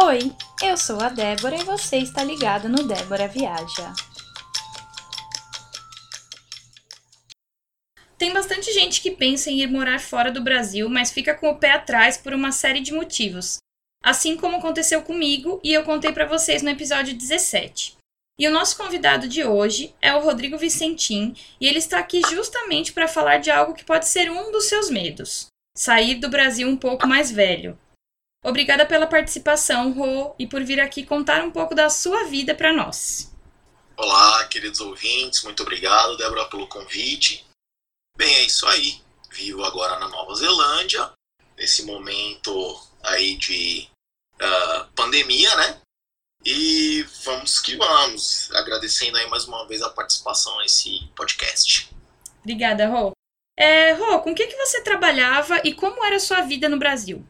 Oi, eu sou a Débora e você está ligado no Débora Viaja. Tem bastante gente que pensa em ir morar fora do Brasil, mas fica com o pé atrás por uma série de motivos. Assim como aconteceu comigo e eu contei para vocês no episódio 17. E o nosso convidado de hoje é o Rodrigo Vicentim, e ele está aqui justamente para falar de algo que pode ser um dos seus medos: sair do Brasil um pouco mais velho. Obrigada pela participação, Rô, e por vir aqui contar um pouco da sua vida para nós. Olá, queridos ouvintes, muito obrigado, Débora, pelo convite. Bem, é isso aí. Vivo agora na Nova Zelândia, nesse momento aí de uh, pandemia, né? E vamos que vamos, agradecendo aí mais uma vez a participação nesse podcast. Obrigada, Rô. É, Rô, com o que, que você trabalhava e como era a sua vida no Brasil?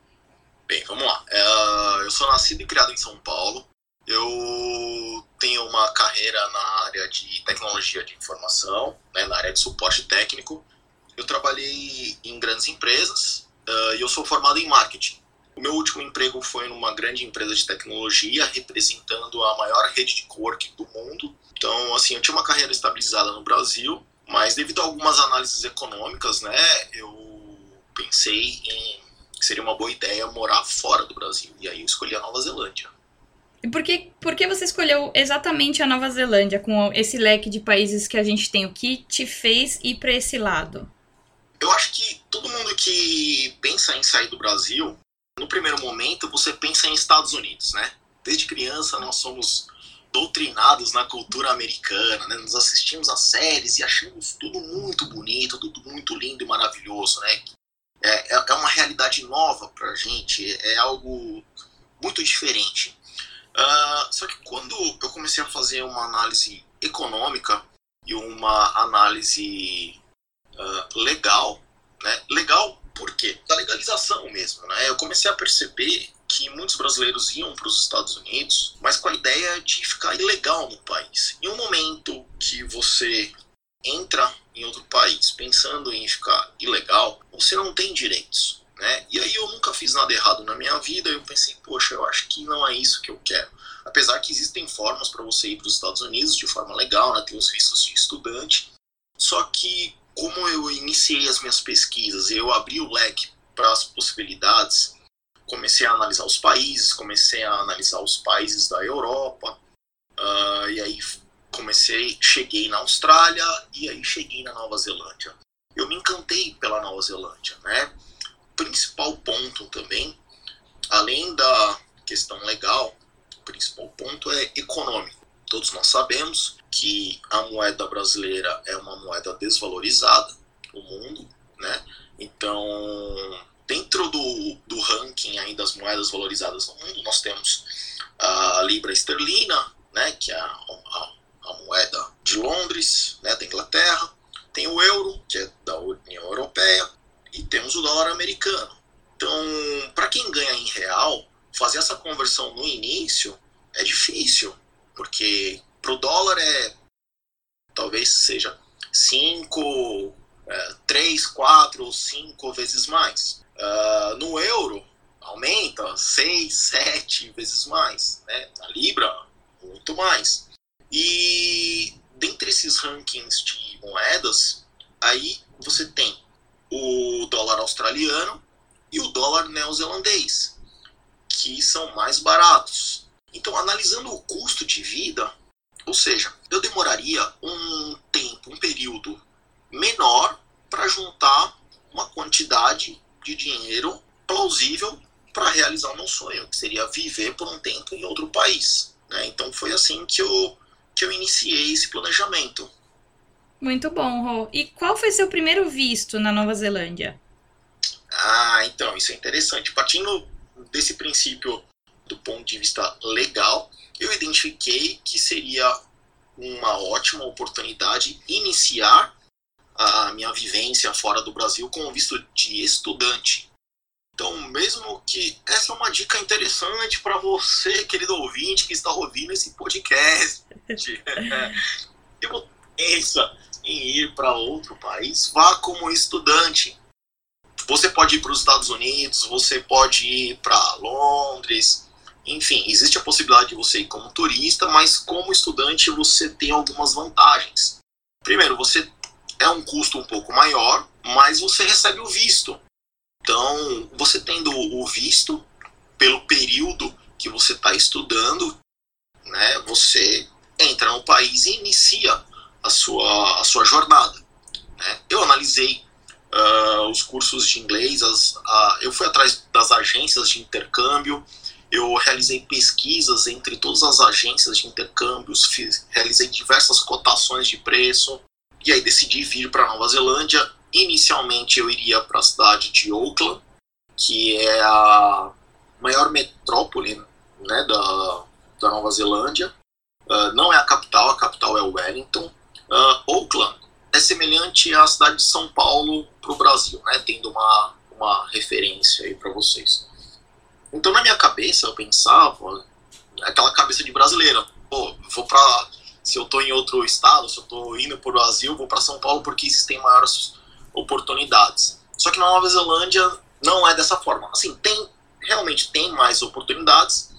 Bem, vamos lá. É, eu sou nascido e criado em São Paulo. Eu tenho uma carreira na área de tecnologia de informação, né, na área de suporte técnico. Eu trabalhei em grandes empresas uh, e eu sou formado em marketing. O meu último emprego foi numa grande empresa de tecnologia, representando a maior rede de coworking do mundo. Então, assim, eu tinha uma carreira estabilizada no Brasil, mas devido a algumas análises econômicas, né, eu pensei em que seria uma boa ideia morar fora do Brasil. E aí eu escolhi a Nova Zelândia. E por que, por que você escolheu exatamente a Nova Zelândia, com esse leque de países que a gente tem? O que te fez ir para esse lado? Eu acho que todo mundo que pensa em sair do Brasil, no primeiro momento você pensa em Estados Unidos, né? Desde criança nós somos doutrinados na cultura americana, né? Nos assistimos a séries e achamos tudo muito bonito, tudo muito lindo e maravilhoso, né? É, é, é uma realidade nova para a gente, é algo muito diferente. Uh, só que quando eu comecei a fazer uma análise econômica e uma análise uh, legal, né? Legal por quê? Da legalização mesmo, né? Eu comecei a perceber que muitos brasileiros iam para os Estados Unidos, mas com a ideia de ficar ilegal no país. Em um momento que você entra em outro país pensando em ficar ilegal, você não tem direitos. Né? E aí eu nunca fiz nada errado na minha vida, eu pensei, poxa, eu acho que não é isso que eu quero. Apesar que existem formas para você ir para os Estados Unidos de forma legal, né? tem os vistos de estudante, só que como eu iniciei as minhas pesquisas eu abri o leque para as possibilidades, comecei a analisar os países, comecei a analisar os países da Europa, uh, e aí comecei, cheguei na Austrália e aí cheguei na Nova Zelândia. Eu me encantei pela Nova Zelândia, né? Principal ponto também, além da questão legal, o principal ponto é econômico. Todos nós sabemos que a moeda brasileira é uma moeda desvalorizada no mundo, né? Então, dentro do, do ranking aí das moedas valorizadas no mundo, nós temos a libra esterlina, né, que é a, a a moeda de Londres, né, da Inglaterra, tem o euro, que é da União Europeia, e temos o dólar americano. Então, para quem ganha em real, fazer essa conversão no início é difícil, porque para o dólar é talvez seja 5, 3, 4 ou 5 vezes mais. Uh, no euro, aumenta 6, 7 vezes mais. Né? Na Libra, muito mais. E dentre esses rankings de moedas, aí você tem o dólar australiano e o dólar neozelandês, que são mais baratos. Então, analisando o custo de vida, ou seja, eu demoraria um tempo, um período menor para juntar uma quantidade de dinheiro plausível para realizar o meu sonho, que seria viver por um tempo em outro país. Né? Então, foi assim que eu que eu iniciei esse planejamento. Muito bom, Rô. E qual foi seu primeiro visto na Nova Zelândia? Ah, então, isso é interessante. Partindo desse princípio do ponto de vista legal, eu identifiquei que seria uma ótima oportunidade iniciar a minha vivência fora do Brasil com o visto de estudante. Então, mesmo que essa é uma dica interessante para você, querido ouvinte, que está ouvindo esse podcast, tipo, pensa em ir para outro país, vá como estudante. Você pode ir para os Estados Unidos, você pode ir para Londres, Enfim, existe a possibilidade de você ir como turista, mas como estudante você tem algumas vantagens. Primeiro, você é um custo um pouco maior, mas você recebe o visto. Então, você tendo o visto pelo período que você está estudando, né, você entra no país e inicia a sua, a sua jornada. Né? Eu analisei uh, os cursos de inglês, as, uh, eu fui atrás das agências de intercâmbio, eu realizei pesquisas entre todas as agências de intercâmbios, realizei diversas cotações de preço, e aí decidi vir para Nova Zelândia. Inicialmente eu iria para a cidade de Auckland, que é a maior metrópole né, da, da Nova Zelândia. Uh, não é a capital, a capital é Wellington. Uh, Auckland é semelhante à cidade de São Paulo para o Brasil, né, tendo uma, uma referência aí para vocês. Então na minha cabeça eu pensava, aquela cabeça de brasileira, pô, vou para se eu estou em outro estado, se eu estou indo para o Brasil, vou para São Paulo porque existem maiores oportunidades. Só que na Nova Zelândia não é dessa forma. Assim, tem realmente tem mais oportunidades,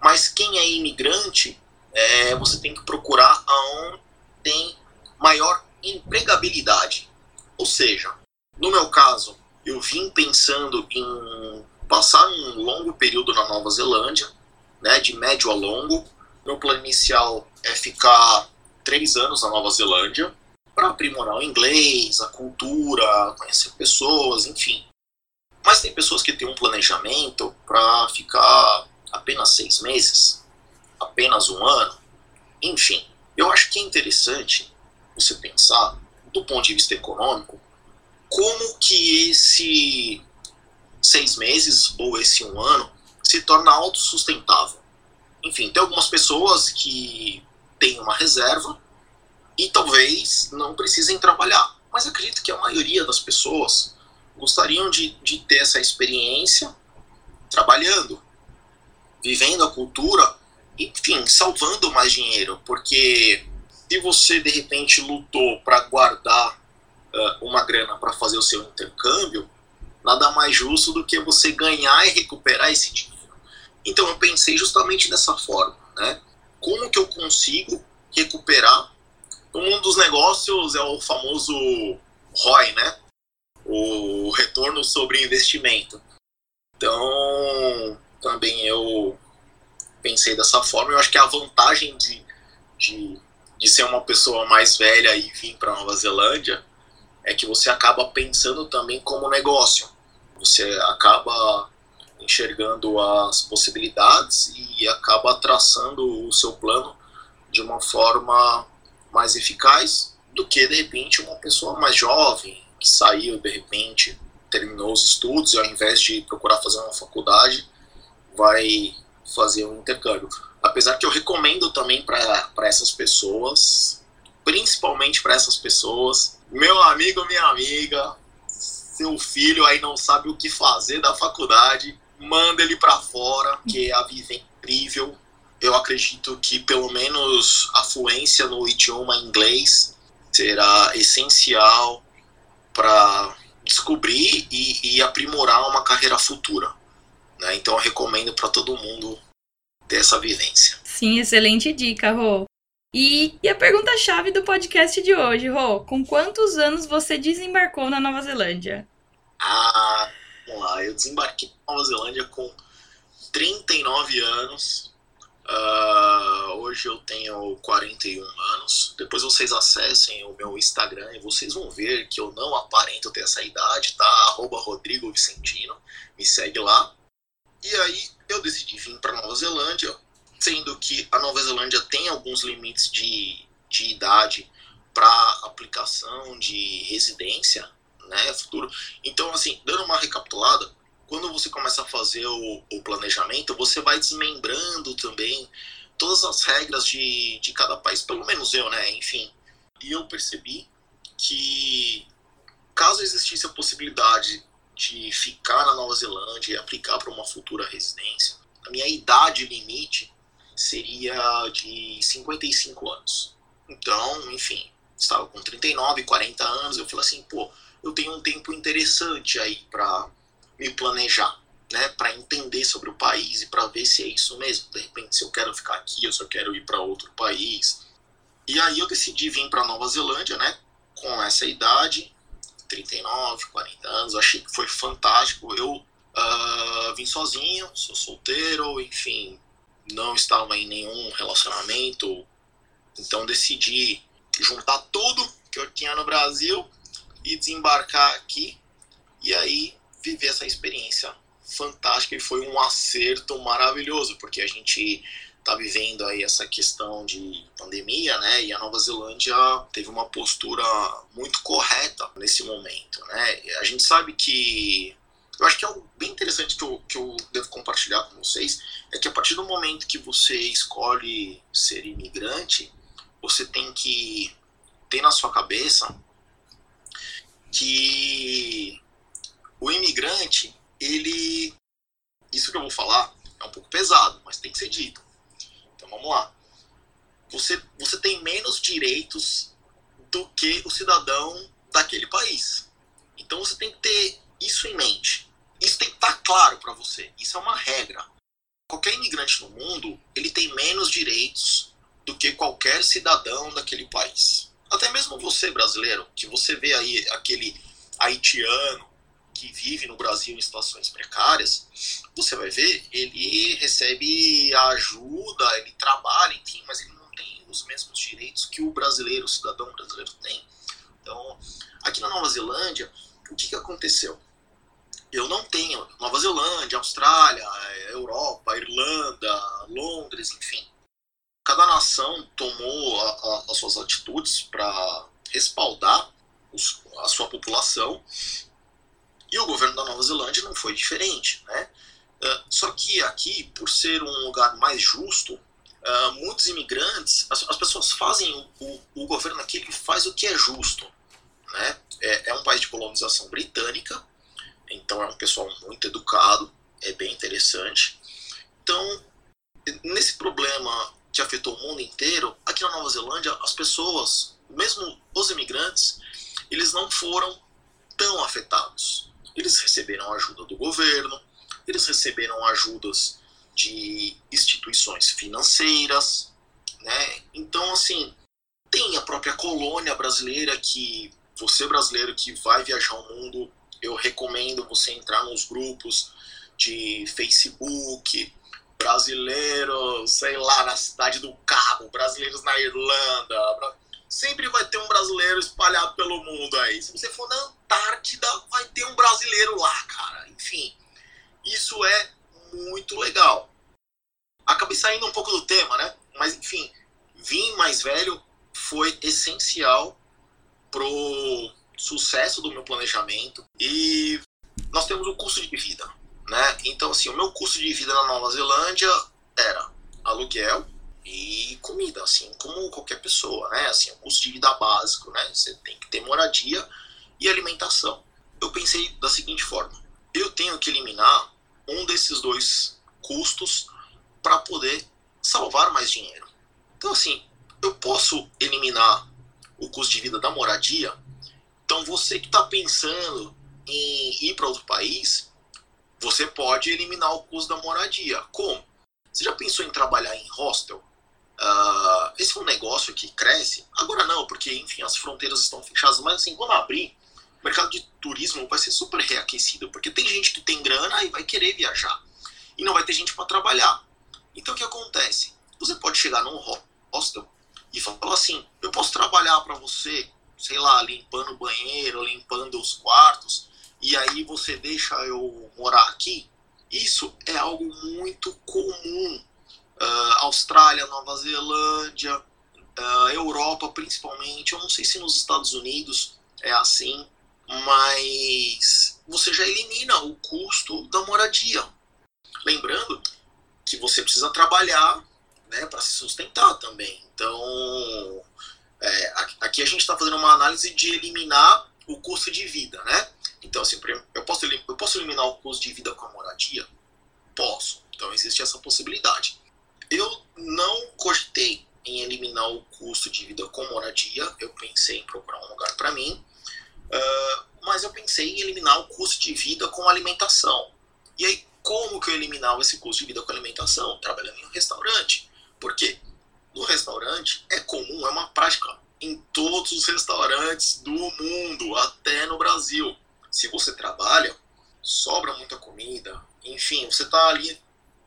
mas quem é imigrante, é, você tem que procurar aonde tem maior empregabilidade. Ou seja, no meu caso, eu vim pensando em passar um longo período na Nova Zelândia, né, de médio a longo. Meu plano inicial é ficar três anos na Nova Zelândia para aprimorar o inglês, a cultura, conhecer pessoas, enfim. Mas tem pessoas que têm um planejamento para ficar apenas seis meses, apenas um ano, enfim. Eu acho que é interessante você pensar, do ponto de vista econômico, como que esse seis meses ou esse um ano se torna autossustentável. Enfim, tem algumas pessoas que têm uma reserva e talvez não precisem trabalhar. Mas acredito que a maioria das pessoas gostariam de, de ter essa experiência trabalhando, vivendo a cultura, enfim, salvando mais dinheiro. Porque se você de repente lutou para guardar uh, uma grana para fazer o seu intercâmbio, nada mais justo do que você ganhar e recuperar esse dinheiro. Então eu pensei justamente dessa forma, né? Como que eu consigo recuperar? No mundo dos negócios é o famoso ROI, né? O retorno sobre investimento. Então, também eu pensei dessa forma. Eu acho que a vantagem de, de, de ser uma pessoa mais velha e vir para Nova Zelândia é que você acaba pensando também como negócio. Você acaba enxergando as possibilidades e acaba traçando o seu plano de uma forma mais eficaz do que de repente uma pessoa mais jovem que saiu de repente terminou os estudos e ao invés de procurar fazer uma faculdade vai fazer um intercâmbio apesar que eu recomendo também para essas pessoas principalmente para essas pessoas meu amigo minha amiga seu filho aí não sabe o que fazer da faculdade manda ele para fora, que a vida é incrível. Eu acredito que pelo menos a fluência no idioma inglês será essencial para descobrir e, e, aprimorar uma carreira futura. Né? Então eu recomendo para todo mundo ter essa vivência. Sim, excelente dica, Rô. E, e a pergunta-chave do podcast de hoje, Rô, com quantos anos você desembarcou na Nova Zelândia? Ah, Vamos lá, eu desembarquei na Nova Zelândia com 39 anos. Uh, hoje eu tenho 41 anos. Depois vocês acessem o meu Instagram e vocês vão ver que eu não aparento ter essa idade, tá? Arroba Rodrigo Vicentino. Me segue lá. E aí eu decidi vir para Nova Zelândia, sendo que a Nova Zelândia tem alguns limites de, de idade para aplicação de residência né, futuro. Então, assim, dando uma recapitulada, quando você começa a fazer o, o planejamento, você vai desmembrando também todas as regras de, de cada país, pelo menos eu, né, enfim. E eu percebi que caso existisse a possibilidade de ficar na Nova Zelândia e aplicar para uma futura residência, a minha idade limite seria de 55 anos. Então, enfim, estava com 39, 40 anos, eu falei assim, pô, eu tenho um tempo interessante aí para me planejar. né, para entender sobre o país e para ver se é isso mesmo. De repente, se eu quero ficar aqui ou se eu quero ir para outro país. E aí eu decidi vir para Nova Zelândia, né, com essa idade, 39, 40 anos. Achei que foi fantástico. Eu uh, vim sozinho, sou solteiro, enfim, não estava em nenhum relacionamento, então decidi juntar tudo que eu tinha no Brasil e desembarcar aqui e aí viver essa experiência fantástica e foi um acerto maravilhoso, porque a gente está vivendo aí essa questão de pandemia, né? E a Nova Zelândia teve uma postura muito correta nesse momento, né? A gente sabe que eu acho que é algo bem interessante que eu, que eu devo compartilhar com vocês é que a partir do momento que você escolhe ser imigrante, você tem que ter na sua cabeça que o imigrante, ele. Isso que eu vou falar é um pouco pesado, mas tem que ser dito. Então vamos lá. Você, você tem menos direitos do que o cidadão daquele país. Então você tem que ter isso em mente. Isso tem que estar claro para você. Isso é uma regra. Qualquer imigrante no mundo, ele tem menos direitos do que qualquer cidadão daquele país. Até mesmo você, brasileiro, que você vê aí aquele haitiano que vive no Brasil em situações precárias, você vai ver, ele recebe ajuda, ele trabalha, enfim, mas ele não tem os mesmos direitos que o brasileiro, o cidadão brasileiro tem. Então, aqui na Nova Zelândia, o que, que aconteceu? eu não tenho Nova Zelândia, Austrália, Europa, Irlanda, Londres, enfim. Cada nação tomou a, a, as suas atitudes para respaldar os, a sua população e o governo da Nova Zelândia não foi diferente, né? Uh, só que aqui, por ser um lugar mais justo, uh, muitos imigrantes, as, as, pessoas fazem o, o, governo aqui ele faz o que é justo, né? É, é um país de colonização britânica então é um pessoal muito educado, é bem interessante. Então, nesse problema que afetou o mundo inteiro, aqui na Nova Zelândia, as pessoas, mesmo os imigrantes, eles não foram tão afetados. Eles receberam ajuda do governo, eles receberam ajudas de instituições financeiras, né? Então, assim, tem a própria colônia brasileira que você brasileiro que vai viajar o mundo eu recomendo você entrar nos grupos de Facebook, brasileiros, sei lá, na cidade do Cabo, brasileiros na Irlanda. Sempre vai ter um brasileiro espalhado pelo mundo aí. Se você for na Antártida, vai ter um brasileiro lá, cara. Enfim, isso é muito legal. Acabei saindo um pouco do tema, né? Mas enfim, vir mais velho foi essencial pro sucesso do meu planejamento e nós temos um custo de vida, né? Então, assim, o meu custo de vida na Nova Zelândia era aluguel e comida, assim, como qualquer pessoa, né? Assim, o custo de vida básico, né? Você tem que ter moradia e alimentação. Eu pensei da seguinte forma: eu tenho que eliminar um desses dois custos para poder salvar mais dinheiro. Então, assim, eu posso eliminar o custo de vida da moradia então, você que está pensando em ir para outro país, você pode eliminar o custo da moradia. Como? Você já pensou em trabalhar em hostel? Uh, esse é um negócio que cresce. Agora não, porque enfim as fronteiras estão fechadas. Mas assim, quando abrir, o mercado de turismo vai ser super reaquecido, porque tem gente que tem grana e vai querer viajar e não vai ter gente para trabalhar. Então o que acontece? Você pode chegar num hostel e falar assim: eu posso trabalhar para você sei lá, limpando o banheiro, limpando os quartos, e aí você deixa eu morar aqui, isso é algo muito comum. Uh, Austrália, Nova Zelândia, uh, Europa principalmente, eu não sei se nos Estados Unidos é assim, mas você já elimina o custo da moradia. Lembrando que você precisa trabalhar né, para se sustentar também. Então, é, aqui a gente está fazendo uma análise de eliminar o custo de vida, né? Então, assim, eu posso, eu posso eliminar o custo de vida com a moradia? Posso. Então, existe essa possibilidade. Eu não cogitei em eliminar o custo de vida com moradia, eu pensei em procurar um lugar para mim, uh, mas eu pensei em eliminar o custo de vida com alimentação. E aí, Como que eu eliminava esse custo de vida com alimentação? Trabalhando em um restaurante. Por quê? No restaurante é comum, é uma prática em todos os restaurantes do mundo, até no Brasil. Se você trabalha, sobra muita comida, enfim, você está ali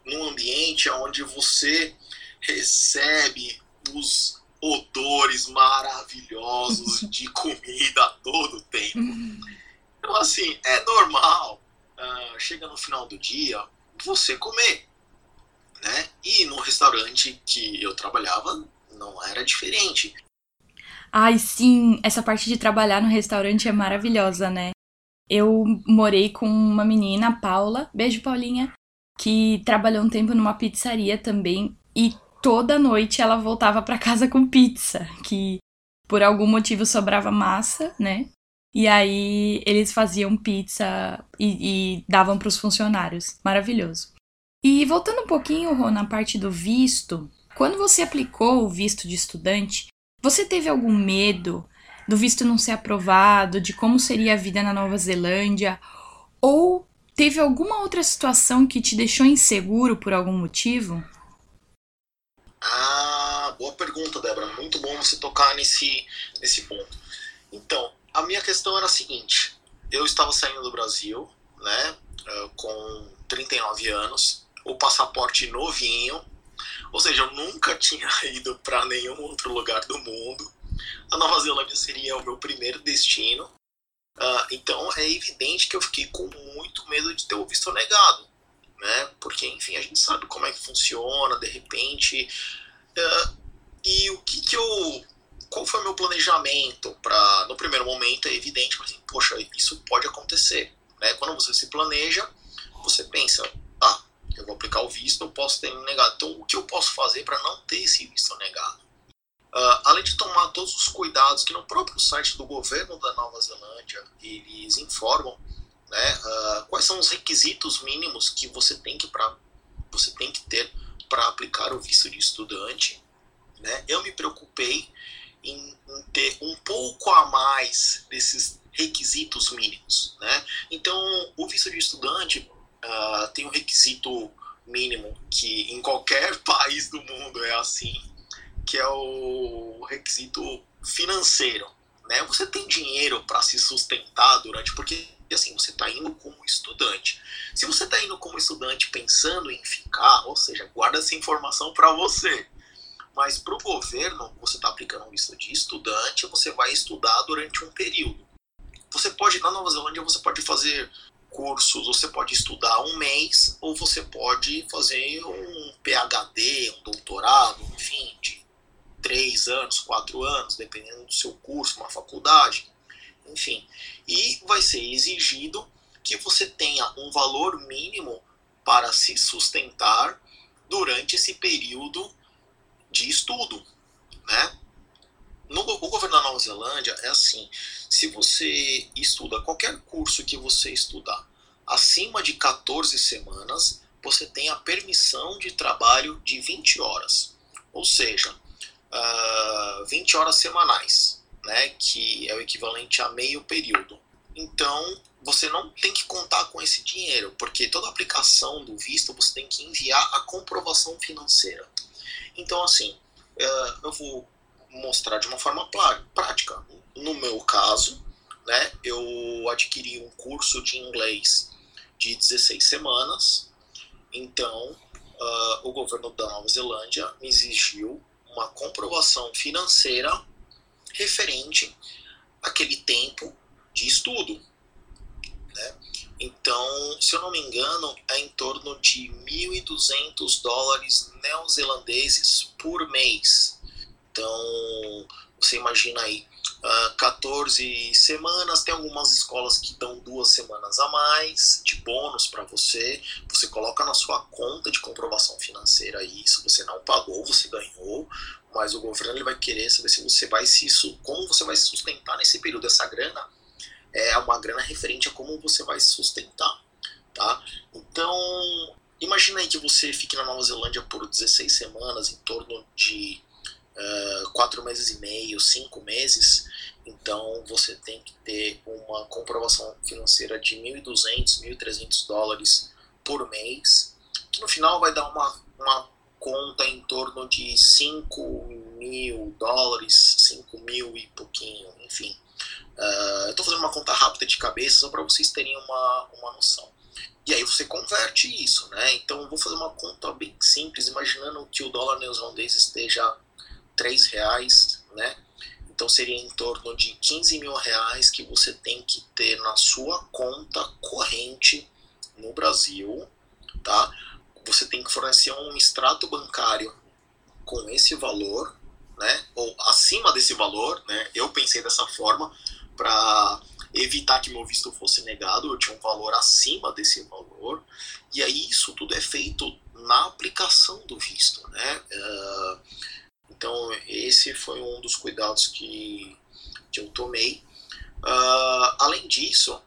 num ambiente onde você recebe os odores maravilhosos de comida a todo tempo. Então, assim, é normal, uh, chega no final do dia, você comer, né? E no restaurante que eu trabalhava, não era diferente. Ai, sim, essa parte de trabalhar no restaurante é maravilhosa, né? Eu morei com uma menina, Paula, beijo Paulinha, que trabalhou um tempo numa pizzaria também e toda noite ela voltava para casa com pizza, que por algum motivo sobrava massa, né? E aí eles faziam pizza e, e davam para os funcionários. Maravilhoso. E voltando um pouquinho, Rô, na parte do visto, quando você aplicou o visto de estudante, você teve algum medo do visto não ser aprovado, de como seria a vida na Nova Zelândia? Ou teve alguma outra situação que te deixou inseguro por algum motivo? Ah, boa pergunta, Débora. Muito bom você tocar nesse, nesse ponto. Então, a minha questão era a seguinte: eu estava saindo do Brasil, né, eh, com 39 anos, o passaporte novinho, ou seja, eu nunca tinha ido para nenhum outro lugar do mundo. A Nova Zelândia seria o meu primeiro destino. Uh, então é evidente que eu fiquei com muito medo de ter o visto negado, né? Porque, enfim, a gente sabe como é que funciona, de repente. Uh, e o que, que eu. Qual foi o meu planejamento? para No primeiro momento é evidente, mas, poxa, isso pode acontecer. Né? Quando você se planeja, você pensa, eu vou aplicar o visto, eu posso ter negado. Então, o que eu posso fazer para não ter esse visto negado? Uh, além de tomar todos os cuidados que no próprio site do governo da Nova Zelândia eles informam, né, uh, quais são os requisitos mínimos que você tem que pra, você tem que ter para aplicar o visto de estudante. Né? Eu me preocupei em, em, ter um pouco a mais desses requisitos mínimos. Né? Então, o visto de estudante uh, tem um requisito mínimo que em qualquer país do mundo é assim, que é o requisito financeiro. Né? Você tem dinheiro para se sustentar durante, porque assim você está indo como estudante. Se você está indo como estudante pensando em ficar, ou seja, guarda essa informação para você. Mas para o governo, você está aplicando um visto de estudante, você vai estudar durante um período. Você pode, na Nova Zelândia, você pode fazer cursos, você pode estudar um mês ou você pode fazer um PhD, um doutorado, enfim, de três anos, quatro anos, dependendo do seu curso, uma faculdade, enfim. E vai ser exigido que você tenha um valor mínimo para se sustentar durante esse período de estudo, né? No, o governo da Nova Zelândia é assim: se você estuda qualquer curso que você estudar acima de 14 semanas, você tem a permissão de trabalho de 20 horas, ou seja, uh, ah, 20 horas semanais, né, que é o equivalente a meio período. Então, você não tem que contar com esse dinheiro, porque toda aplicação do visto você tem que enviar a comprovação financeira. Então, assim, uh, eu vou mostrar de uma forma prática. No meu caso, né, eu adquiri um curso de inglês de 16 semanas, então uh, o governo da Nova Zelândia me exigiu uma comprovação financeira referente àquele tempo de estudo. Né? Então, se eu não me engano, é em torno de 1.200 dólares neozelandeses por mês. Então, você imagina aí, uh, ah, 14 semanas, tem algumas escolas que dão duas semanas a mais de bônus para você. Você coloca na sua conta de comprovação financeira isso, você não pagou, você ganhou, mas o governo ele vai querer saber se você vai se como você vai se sustentar nesse período. Essa grana é uma grana referente a como você vai se sustentar, tá? Então, imagina aí que você fique na Nova Zelândia por 16 semanas, em torno de uh, quatro meses e meio, cinco meses, então você tem que ter uma comprovação financeira de 1.200, 1.300 dólares por mês, que no final vai dar uma, uma conta em torno de 5 mil dólares, 5 mil e pouquinho, enfim. Uh, eu estou fazendo uma conta rápida de cabeça só para vocês terem uma, uma noção. E aí você converte isso, né? Então eu vou fazer uma conta bem simples, imaginando que o dólar neozelandês esteja 3 reais, né? Então seria em torno de 15 mil reais que você tem que ter na sua conta corrente no Brasil, tá? Você tem que fornecer um extrato bancário com esse valor, né? Ou acima desse valor, né? Eu pensei dessa forma para evitar que meu visto fosse negado, eu tinha um valor acima desse valor, e aí isso tudo é feito na aplicação do visto, né? Uh, então esse foi um dos cuidados que, que eu tomei. Uh, além disso,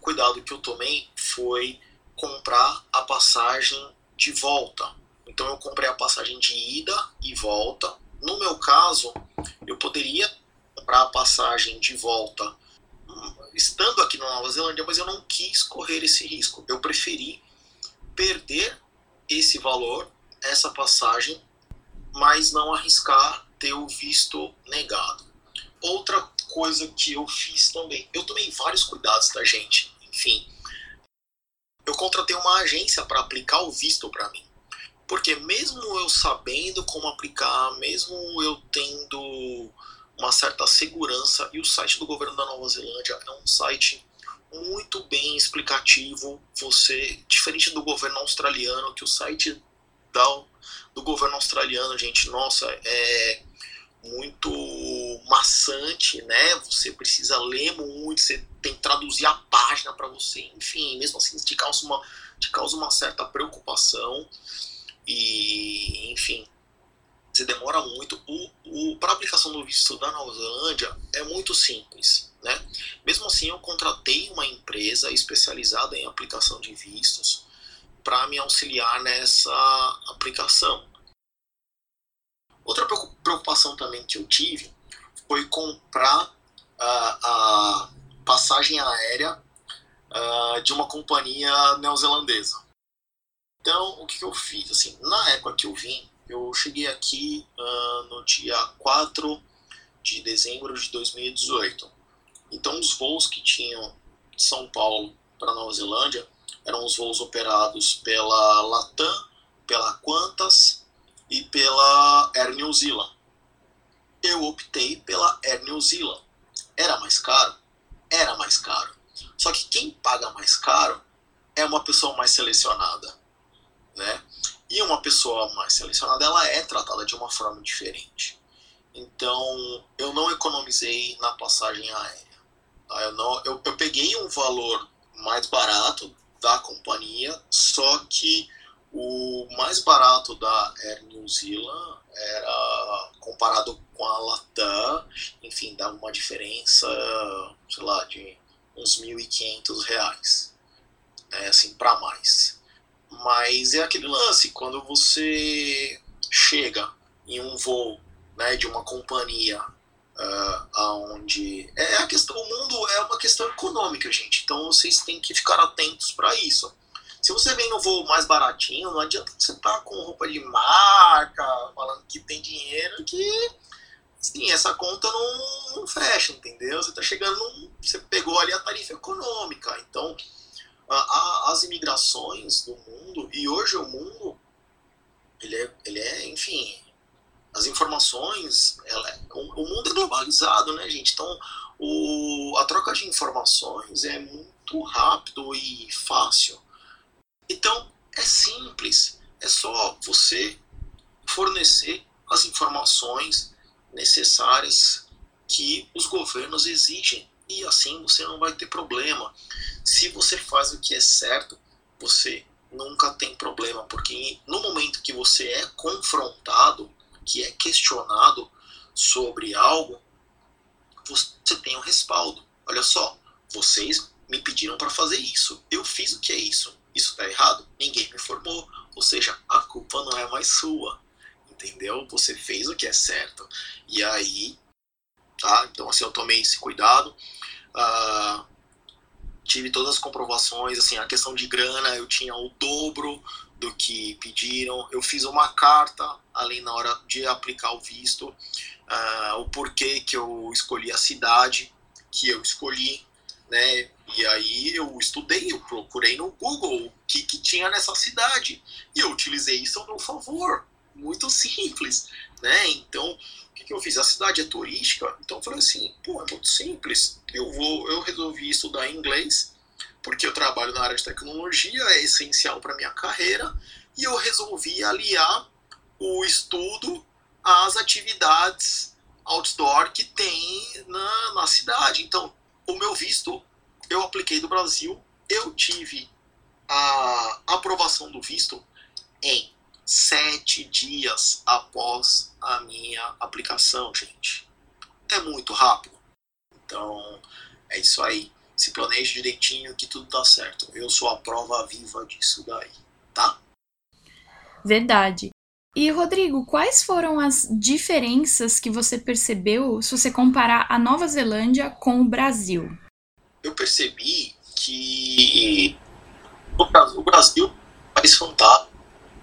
o cuidado que eu tomei foi comprar a passagem de volta. Então eu comprei a passagem de ida e volta. No meu caso, eu poderia comprar a passagem de volta estando aqui na Nova Zelândia, mas eu não quis correr esse risco. Eu preferi perder esse valor, essa passagem, mas não arriscar ter o visto negado. Outra coisa que eu fiz também, eu tomei vários cuidados da gente, enfim. Eu contratei uma agência para aplicar o visto para mim. Porque mesmo eu sabendo como aplicar, mesmo eu tendo uma certa segurança e o site do governo da Nova Zelândia é um site muito bem explicativo. Você, diferente do governo australiano, que o site da, do governo australiano, gente, nossa, é muito maçante, né? Você precisa ler muito, você tem que traduzir a página para você, enfim, mesmo assim te causa uma, te causa uma certa preocupação e, enfim, você demora muito. O, o, para aplicação do visto da Nova Zelândia é muito simples. Né? Mesmo assim, eu contratei uma empresa especializada em aplicação de vistos para me auxiliar nessa aplicação. Outra preocupação também que eu tive foi comprar a, a passagem aérea de uma companhia neozelandesa. Então, o que, que eu fiz? Assim, na época que eu vim, eu cheguei aqui uh, no dia 4 de dezembro de 2018. Então, os voos que tinham de São Paulo para Nova Zelândia eram os voos operados pela Latam, pela Qantas e pela Air New Zealand. Eu optei pela Air New Zealand. Era mais caro? Era mais caro. Só que quem paga mais caro é uma pessoa mais selecionada, né? E uma pessoa mais selecionada, ela é tratada de uma forma diferente. Então, eu não economizei na passagem aérea. Tá? Eu, não, eu, eu peguei um valor mais barato da companhia, só que o mais barato da Air New Zealand era comparado com a Latam, enfim, dava uma diferença, sei lá, de uns 1.500 reais, né, assim, para mais. Mas é aquele lance, quando você chega em um voo né, de uma companhia uh, aonde é a questão, o mundo é uma questão econômica, gente. Então vocês têm que ficar atentos para isso. Se você vem no voo mais baratinho, não adianta você estar tá com roupa de marca, falando que tem dinheiro, que sim, essa conta não, não fecha, entendeu? Você está chegando, num, você pegou ali a tarifa econômica, então as imigrações do mundo, e hoje o mundo, ele é, ele é enfim, as informações, ela, o, o, mundo é globalizado, né, gente? Então, o, a troca de informações é muito rápido e fácil. Então, é simples, é só você fornecer as informações necessárias que os governos exigem e assim você não vai ter problema. Se você faz o que é certo, você nunca tem problema, porque no momento que você é confrontado, que é questionado sobre algo, você tem um respaldo. Olha só, vocês me pediram para fazer isso, eu fiz o que é isso. Isso está errado? Ninguém me informou. Ou seja, a culpa não é mais sua. Entendeu? Você fez o que é certo. E aí, tá? Então assim, eu tomei esse cuidado. Uh, tive todas as comprovações, assim, a questão de grana, eu tinha o dobro do que pediram. Eu fiz uma carta ali na hora de aplicar o visto, uh, o porquê que eu escolhi a cidade que eu escolhi, né? E aí eu estudei, eu procurei no Google o que, que tinha nessa cidade e eu utilizei isso ao meu favor. Muito simples, né? Então, o que, que eu fiz? A cidade é turística, então eu falei assim, pô, é muito simples. Eu vou, eu resolvi estudar inglês porque eu trabalho na área de tecnologia, é essencial para minha carreira e eu resolvi aliar o estudo às atividades outdoor que tem na, na cidade. Então, o meu visto eu apliquei do Brasil, eu tive a aprovação do visto em sete dias após a minha aplicação, gente. É muito rápido. Então, é isso aí. Se planeje direitinho que tudo tá certo. Eu sou a prova viva disso daí, tá? Verdade. E Rodrigo, quais foram as diferenças que você percebeu se você comparar a Nova Zelândia com o Brasil? Eu percebi que o Brasil é um país fantástico,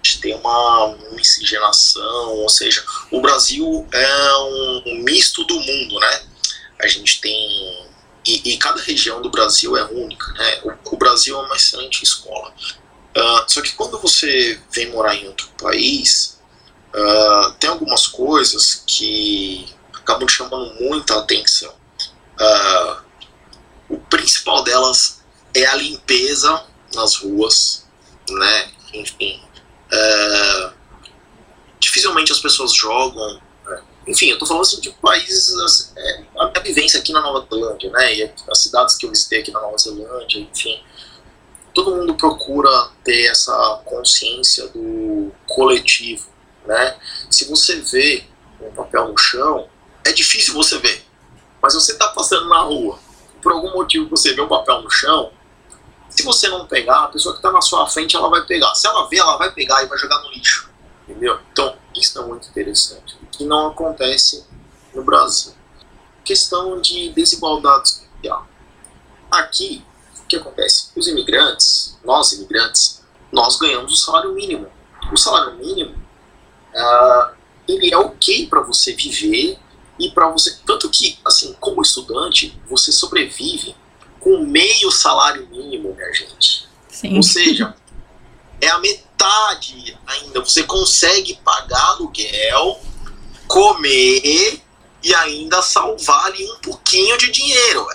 a gente tem uma miscigenação, ou seja, o Brasil é um misto do mundo, né? A gente tem. E, e cada região do Brasil é única, né? O, o Brasil é uma excelente escola. Uh, só que quando você vem morar em outro país, Uh, tem algumas coisas que acabam chamando muita atenção. Uh, o principal delas é a limpeza nas ruas, né? Enfim, uh, dificilmente as pessoas jogam. Né? Enfim, eu tô falando assim de países. Assim, é, a minha vivência aqui na Nova Zelândia, né? E as cidades que eu visitei aqui na Nova Zelândia, enfim. Todo mundo procura ter essa consciência do coletivo né? Se você vê um papel no chão, é difícil você ver. Mas você está passando na rua, por algum motivo você vê um papel no chão, se você não pegar, a pessoa que está na sua frente ela vai pegar. Se ela vê, ela vai pegar e vai jogar no lixo. Entendeu? Então, isso é muito interessante. O que não acontece no Brasil. Questão de desigualdade social. Aqui, o que acontece? Os imigrantes, nós imigrantes, nós ganhamos o salário mínimo. O salário mínimo uh, ele é ok para você viver e para você tanto que assim como estudante você sobrevive com meio salário mínimo minha gente. Sim. ou seja é a metade ainda. Você consegue pagar aluguel comer e ainda salvar ali um pouquinho de dinheiro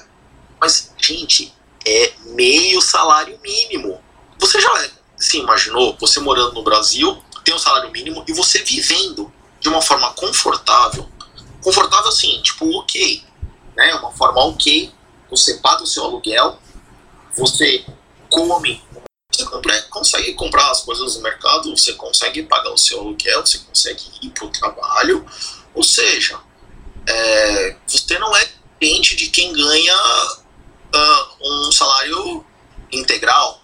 mas gente é meio salário mínimo. Você já se imaginou você morando no Brasil tem um salário mínimo e você vivendo de uma forma confortável. Confortável assim, tipo, ok. Né? Uma forma ok. Você paga o seu aluguel, você come, você compra, consegue comprar as coisas no mercado, você consegue pagar o seu aluguel, você consegue ir para o trabalho. Ou seja, é, você não é cliente de quem ganha uh, um salário integral.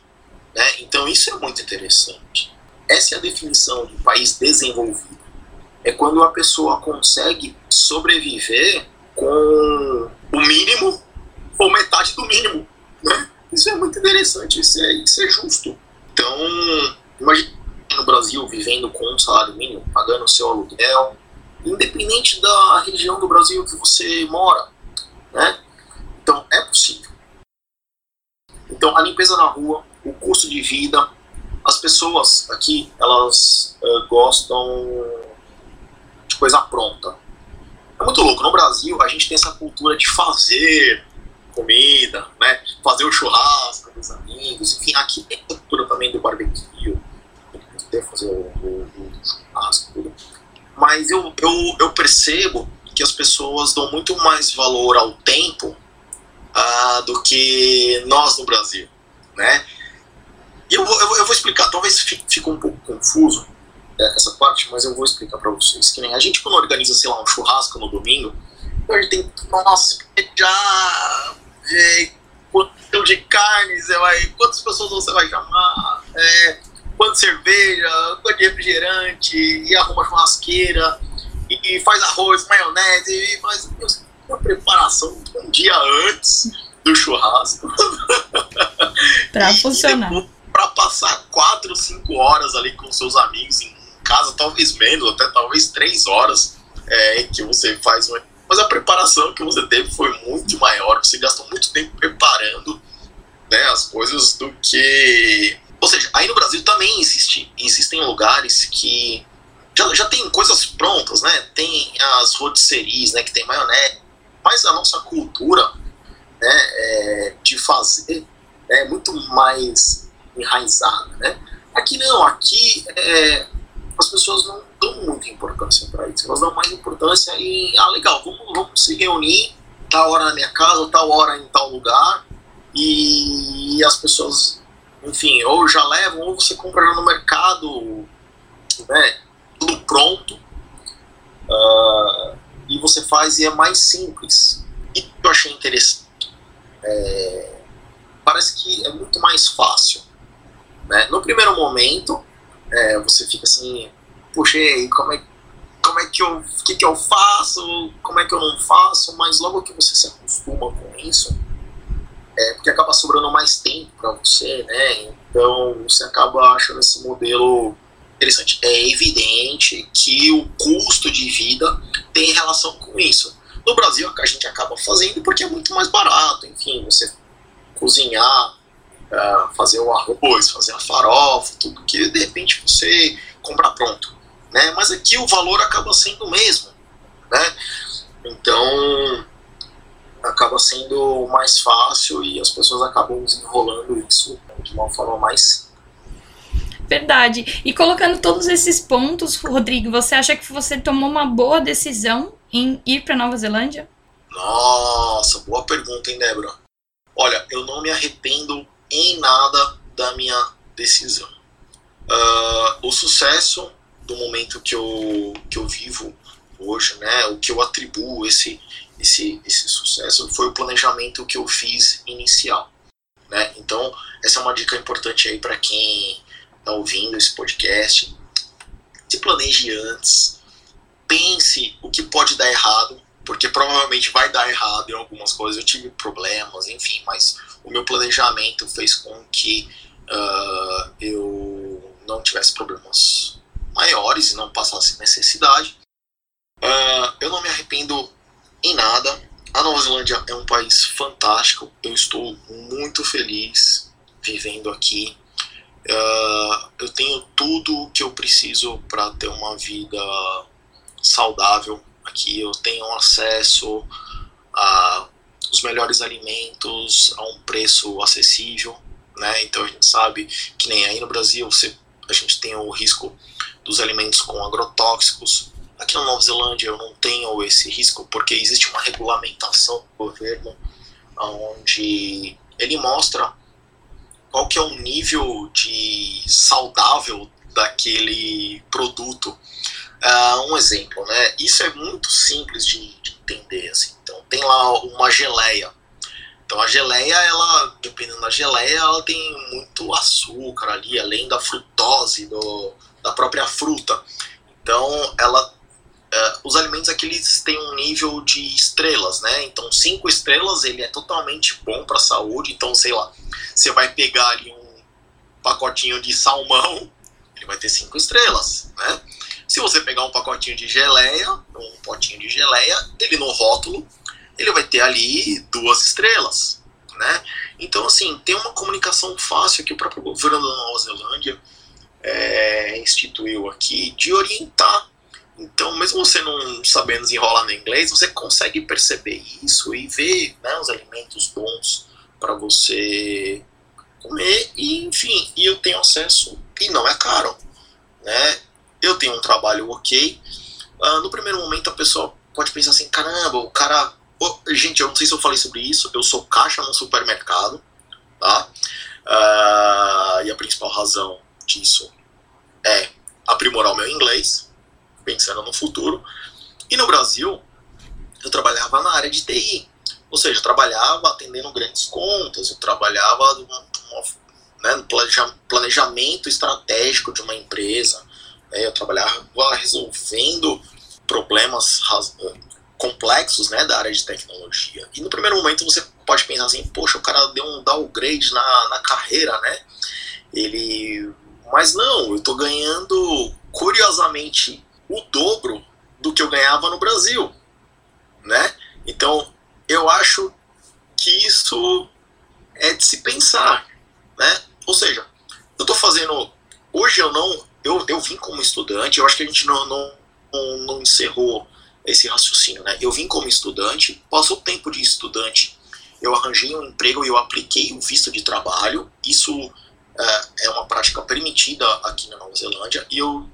Né? Então isso é muito interessante. Essa é a definição de país desenvolvido. É quando a pessoa consegue sobreviver com o mínimo ou metade do mínimo. Né? Isso é muito interessante, isso é, isso é justo. Então, imagine no Brasil vivendo com um salário mínimo, pagando o seu aluguel, independente da região do Brasil que você mora. Né? Então, é possível. Então, a limpeza na rua, o custo de vida, as pessoas aqui, elas uh, gostam de coisa pronta. É muito louco. No Brasil, a gente tem essa cultura de fazer comida, né? Fazer o churrasco com os amigos. Enfim, aqui tem a cultura também do barbecue. Tem fazer o, o, o churrasco, tudo. Mas eu, eu, eu percebo que as pessoas dão muito mais valor ao tempo uh, do que nós no Brasil, né? E eu vou, eu vou, explicar, talvez fique, um pouco confuso é, essa parte, mas eu vou explicar para vocês. Que nem a gente, quando organiza, sei lá, um churrasco no domingo, a gente tem, nossa, já. É, quanto de carne você vai. Quantas pessoas você vai chamar? É, quanto cerveja, quanto de refrigerante, e arruma churrasqueira, e, e faz arroz, maionese, e faz uma preparação um dia antes do churrasco. Pra funcionar. Para passar quatro, cinco horas ali com seus amigos em casa, talvez menos, até talvez três horas, é, que você faz uma. Mas a preparação que você teve foi muito maior, você gastou muito tempo preparando né, as coisas do que. Ou seja, aí no Brasil também existe, existem lugares que já, já tem coisas prontas, né? Tem as rotisseries, né? Que tem maionese. Mas a nossa cultura né, é, de fazer é muito mais enraizada, né? Aqui não, aqui é, as pessoas não dão muita importância para isso. Elas dão mais importância em, ah, legal, vamos, vamos se reunir tal hora na minha casa, tal hora em tal lugar, e as pessoas, enfim, ou já levam, ou você compra no mercado, né, tudo pronto, uh, e você faz e é mais simples. E eu achei interessante. É, parece que é muito mais fácil. Né? No primeiro momento, é, você fica assim, puxa, como é, como é que eu, que, que eu faço, como é que eu não faço, mas logo que você se acostuma com isso, é porque acaba sobrando mais tempo para você, né? Então você acaba achando esse modelo interessante. É evidente que o custo de vida tem relação com isso. No Brasil, a gente acaba fazendo porque é muito mais barato, enfim, você cozinhar, uh, fazer o arroz, fazer a farofa, tudo que de repente você compra pronto. Né? Mas aqui o valor acaba sendo o mesmo. Né? Então acaba sendo mais fácil e as pessoas acabam desenrolando isso de uma forma mais Verdade. E colocando todos esses pontos, Rodrigo, você acha que você tomou uma boa decisão em ir para Nova Zelândia? Nossa, boa pergunta, hein, Débora? Olha, eu não me arrependo em nada da minha decisão. Uh, o sucesso do momento que eu, que eu vivo hoje, né, o que eu atribuo esse, esse, esse sucesso foi o planejamento que eu fiz inicial. Né? Então, essa é uma dica importante aí para quem está ouvindo esse podcast. Se planeje antes, pense o que pode dar errado, porque provavelmente vai dar errado em algumas coisas. Eu tive problemas, enfim, mas o meu planejamento fez com que uh, eu não tivesse problemas maiores e não passasse necessidade. Uh, eu não me arrependo em nada. A Nova Zelândia é um país fantástico. Eu estou muito feliz vivendo aqui. Uh, eu tenho tudo o que eu preciso para ter uma vida saudável aqui. Eu tenho acesso a os melhores alimentos a um preço acessível, né? Então a gente sabe que nem aí no Brasil você, a gente tem o risco dos alimentos com agrotóxicos. Aqui na Nova Zelândia eu não tenho esse risco porque existe uma regulamentação do governo onde ele mostra qual que é o nível de saudável daquele produto. Uh, um exemplo, né? Isso é muito simples de, de, entender. Assim. Então tem lá uma geleia. Então a geleia, ela, dependendo da geleia, ela tem muito açúcar ali, além da frutose do, da própria fruta. Então ela Uh, os alimentos aqui eles têm um nível de estrelas, né? Então, cinco estrelas ele é totalmente bom para a saúde. Então, sei lá, você vai pegar ali um pacotinho de salmão, ele vai ter cinco estrelas, né? Se você pegar um pacotinho de geleia, um potinho de geleia, ele no rótulo, ele vai ter ali duas estrelas, né? Então, assim, tem uma comunicação fácil que o próprio governo da Nova Zelândia é, instituiu aqui de orientar então, mesmo você não sabendo desenrolar no inglês, você consegue perceber isso e ver né, os alimentos bons para você comer e, enfim, e eu tenho acesso e não é caro, né? Eu tenho um trabalho ok. Uh, no primeiro momento a pessoa pode pensar assim, caramba, o cara, oh, gente, eu não sei se eu falei sobre isso. Eu sou caixa no supermercado, tá? Uh, e a principal razão disso é aprimorar o meu inglês, pensando no futuro. E no Brasil, eu trabalhava na área de TI, ou seja, eu trabalhava atendendo grandes contas, eu trabalhava né, no planejamento estratégico de uma empresa, né, eu trabalhava resolvendo problemas complexos né, da área de tecnologia. E no primeiro momento você pode pensar assim, poxa, o cara deu um downgrade na, na carreira, né? Ele. Mas não, eu estou ganhando, curiosamente, o dobro do que eu ganhava no Brasil. Né? Então, eu acho que isso é de se pensar. Né? Ou seja, eu estou fazendo. Hoje eu não. Eu, eu vim como estudante, eu acho que a gente não, não, não, encerrou esse raciocínio. Né? Eu vim como estudante, passou o tempo de estudante, eu arranjei um emprego e eu apliquei o visto de trabalho. Isso é, é uma prática permitida aqui na Nova Zelândia e eu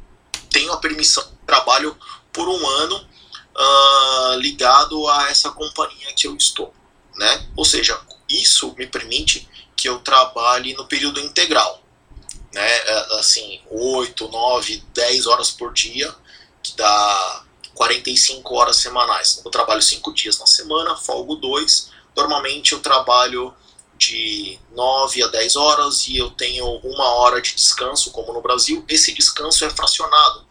tenho a permissão de trabalho por um ano uh, ligado a essa companhia que eu estou, né? Ou seja, isso me permite que eu trabalhe no período integral, né? É, assim, 8, 9, 10 horas por dia, que dá 45 horas semanais. Eu trabalho 5 dias na semana, folgo 2. Normalmente eu trabalho de 9 a 10 horas e eu tenho uma hora de descanso, como no Brasil. Esse descanso é fracionado.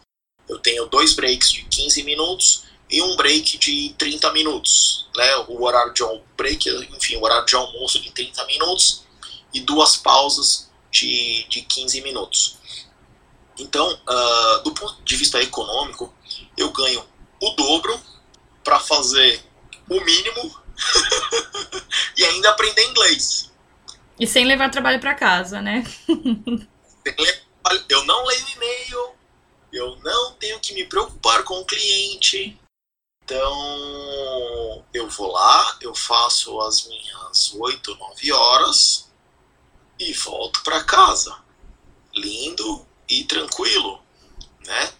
Eu tenho dois breaks de 15 minutos e um break de 30 minutos. Né? O horário de break, enfim, o horário de almoço de 30 minutos e duas pausas de, de 15 minutos. Então, uh, do ponto de vista econômico, eu ganho o dobro para fazer o mínimo e ainda aprender inglês. E sem levar trabalho para casa, né? eu não leio e-mail, eu não tenho que me preocupar com o cliente. Então, eu vou lá, eu faço as minhas 8, 9 horas e volto para casa. Lindo e tranquilo, né?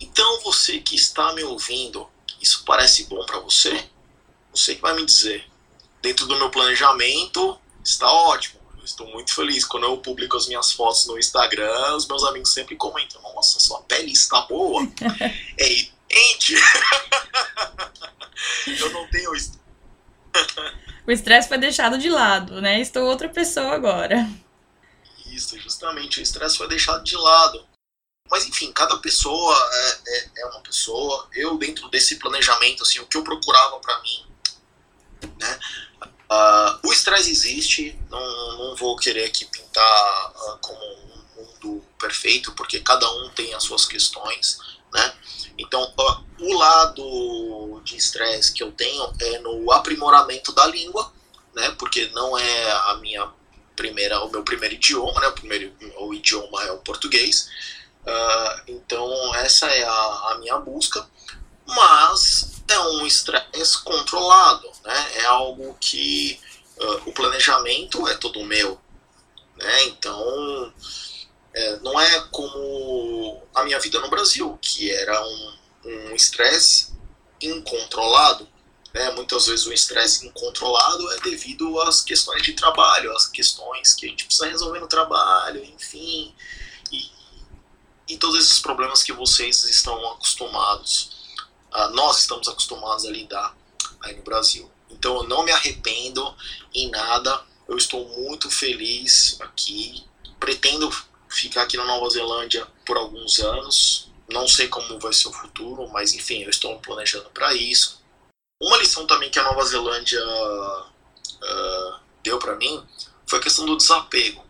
Então, você que está me ouvindo, isso parece bom para você? Você que vai me dizer. Dentro do meu planejamento, está ótimo. Eu estou muito feliz. Quando eu publico as minhas fotos no Instagram, os meus amigos sempre comentam: Nossa, sua pele está boa. é evidente. eu não tenho isso. O estresse foi deixado de lado, né? Estou outra pessoa agora. Isso, justamente. O estresse foi deixado de lado. Mas enfim, cada pessoa é, é, é, uma pessoa. Eu, dentro desse planejamento, assim, o que eu procurava para mim, né? Uh, o estresse existe, não, não vou querer aqui pintar uh, como um mundo perfeito, porque cada um tem as suas questões, né? Então, o lado de estresse que eu tenho é no aprimoramento da língua, né? Porque não é a minha primeira, o meu primeiro idioma, né? O primeiro o idioma é o português. Uh, então essa é a, a, minha busca, mas é um estresse controlado, né? É algo que uh, o planejamento é todo meu, né? Então é, não é como a minha vida no Brasil, que era um estresse um incontrolado. Né? Muitas vezes o estresse incontrolado é devido às questões de trabalho, às questões que a gente precisa resolver no trabalho, enfim e todos esses problemas que vocês estão acostumados, uh, nós estamos acostumados a lidar aí no Brasil. Então eu não me arrependo em nada, eu estou muito feliz aqui, pretendo ficar aqui na Nova Zelândia por alguns anos, não sei como vai ser o futuro, mas enfim, eu estou planejando para isso. Uma lição também que a Nova Zelândia uh, deu para mim foi a questão do desapego.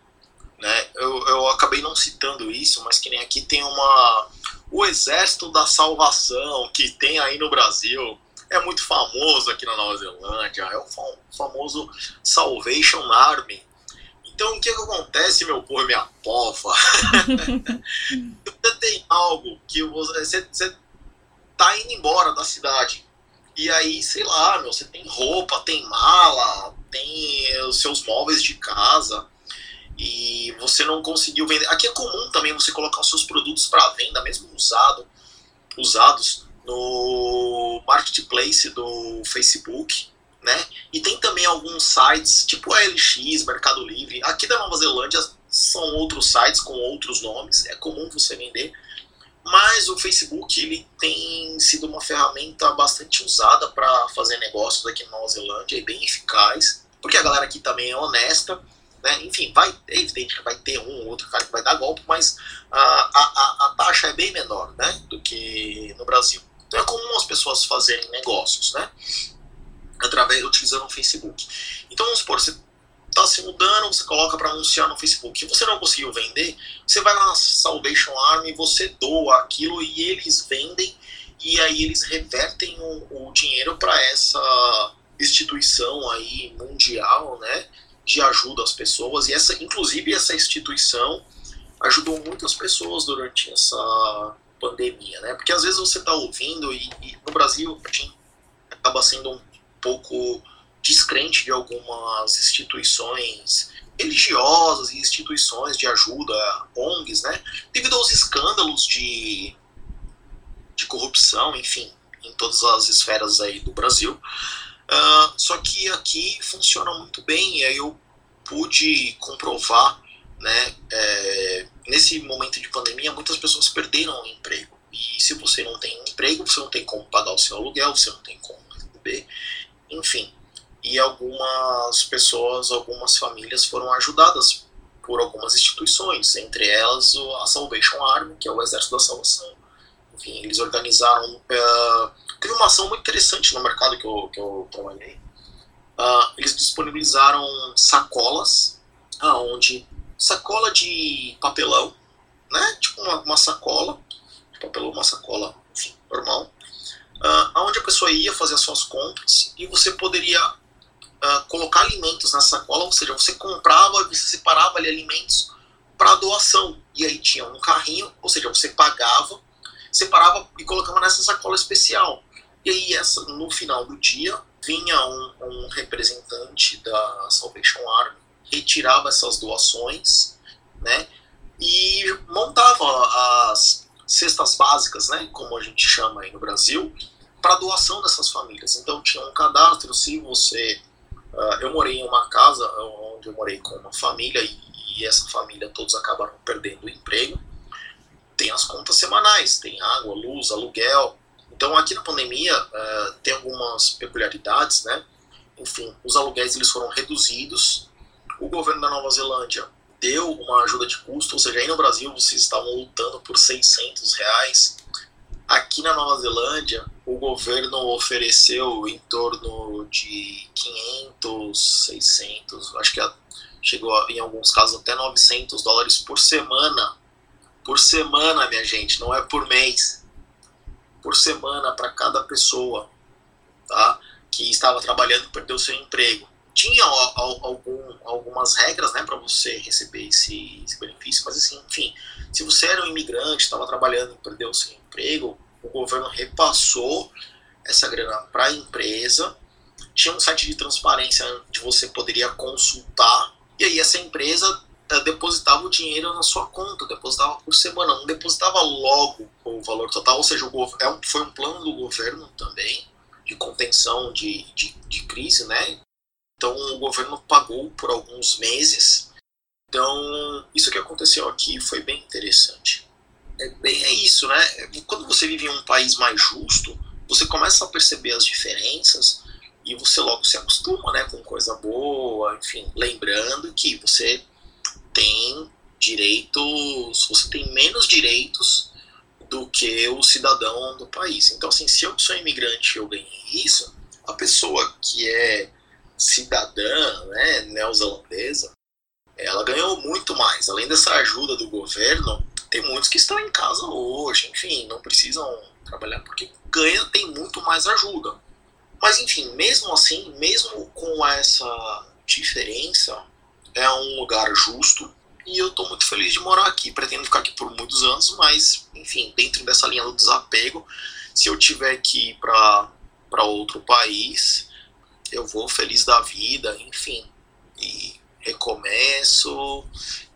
Né? Eu, eu acabei não citando isso, mas que nem aqui tem uma. O Exército da Salvação que tem aí no Brasil é muito famoso aqui na Nova Zelândia, é o famoso Salvation Army. Então o que, que acontece, meu povo e minha pova? você tem algo que você, você tá indo embora da cidade. E aí, sei lá, meu, você tem roupa, tem mala, tem os seus móveis de casa e você não conseguiu vender. Aqui é comum também você colocar os seus produtos para venda, mesmo usado, usados, no marketplace do Facebook, né? E tem também alguns sites, tipo a LX, Mercado Livre. Aqui da Nova Zelândia são outros sites com outros nomes, é comum você vender. Mas o Facebook ele tem sido uma ferramenta bastante usada para fazer negócios aqui na Nova Zelândia e bem eficaz, porque a galera aqui também é honesta né? Enfim, vai, é evidente que vai ter um ou outro cara que vai dar golpe, mas a, a, a taxa é bem menor né, do que no Brasil. Então é comum as pessoas fazerem negócios, né? Através, utilizando o Facebook. Então vamos supor, você está se mudando, você coloca para anunciar no Facebook. Se você não conseguiu vender, você vai lá na Salvation Army, você doa aquilo e eles vendem e aí eles revertem o, o dinheiro para essa instituição aí mundial, né, de ajuda às pessoas e essa, inclusive essa instituição ajudou muitas pessoas durante essa pandemia, né? Porque às vezes você está ouvindo e, e, no Brasil a gente acaba sendo um pouco descrente de algumas instituições religiosas e instituições de ajuda, ONGs, né? Devido aos escândalos de, de corrupção, enfim, em todas as esferas aí do Brasil. Uh, só que aqui funciona muito bem e aí eu pude comprovar, né? É, nesse momento de pandemia, muitas pessoas perderam o emprego. E se você não tem emprego, você não tem como pagar o seu aluguel, você não tem como receber, enfim e algumas pessoas, algumas famílias foram ajudadas por algumas instituições, entre elas a Salvation Army, que é o Exército da Salvação. Enfim, eles organizaram. Uh, teve uma ação muito interessante no mercado que eu, que eu trabalhei. Uh, eles disponibilizaram sacolas, aonde sacola de papelão, né? Tipo uma, uma sacola de papelão, uma sacola, enfim, normal, uh, aonde a pessoa ia fazer as suas compras e você poderia uh, colocar alimentos na sacola, ou seja, você comprava e você separava ali alimentos para doação. E aí tinha um carrinho, ou seja, você pagava, separava e colocava nessa sacola especial. E aí essa, no final do dia vinha um, um representante da Salvation Army, retirava essas doações, né? E montava as cestas básicas, né, como a gente chama aí no Brasil, para doação dessas famílias. Então tinha um cadastro, se você Uh, eu morei em uma casa onde eu morei com uma família e, e, essa família todos acabaram perdendo o emprego. Tem as contas semanais, tem água, luz, aluguel. Então aqui na pandemia uh, tem algumas peculiaridades, né? Enfim, os aluguéis eles foram reduzidos. O governo da Nova Zelândia deu uma ajuda de custo, ou seja, aí no Brasil vocês estavam lutando por 600 reais Aqui na Nova Zelândia, o governo ofereceu em torno de 500, 600, acho que chegou em alguns casos até 900 dólares por semana. Por semana, minha gente, não é por mês. Por semana para cada pessoa, tá? Que estava trabalhando e perdeu seu emprego. Tinha algum, algumas regras, né, para você receber esse, esse benefício, mas assim, enfim, se você era um imigrante, estava trabalhando e perdeu seu emprego, o governo repassou essa grana para a empresa. Tinha um site de transparência onde você poderia consultar, e aí essa empresa uh, depositava o dinheiro na sua conta, depositava por semana, não depositava logo o valor total, ou seja, o é foi um plano do governo também, de contenção de, de, de crise, né? Então o governo pagou por alguns meses então, isso que aconteceu aqui foi bem interessante. É, bem, é isso, né? Quando você vive em um país mais justo, você começa a perceber as diferenças e você logo se acostuma, né, com coisa boa, enfim, lembrando que você tem direitos, você tem menos direitos do que o cidadão do país. Então, assim, se eu sou imigrante e eu ganhei isso, a pessoa que é cidadã, né, neozelandesa, ela ganhou muito mais. Além dessa ajuda do governo, tem muitos que estão em casa hoje, enfim, não precisam trabalhar porque ganha tem muito mais ajuda. Mas enfim, mesmo assim, mesmo com essa diferença, é um lugar justo e eu estou muito feliz de morar aqui. Pretendo ficar aqui por muitos anos, mas enfim, dentro dessa linha do desapego, se eu tiver que ir para outro país, eu vou feliz da vida, enfim. E recomeço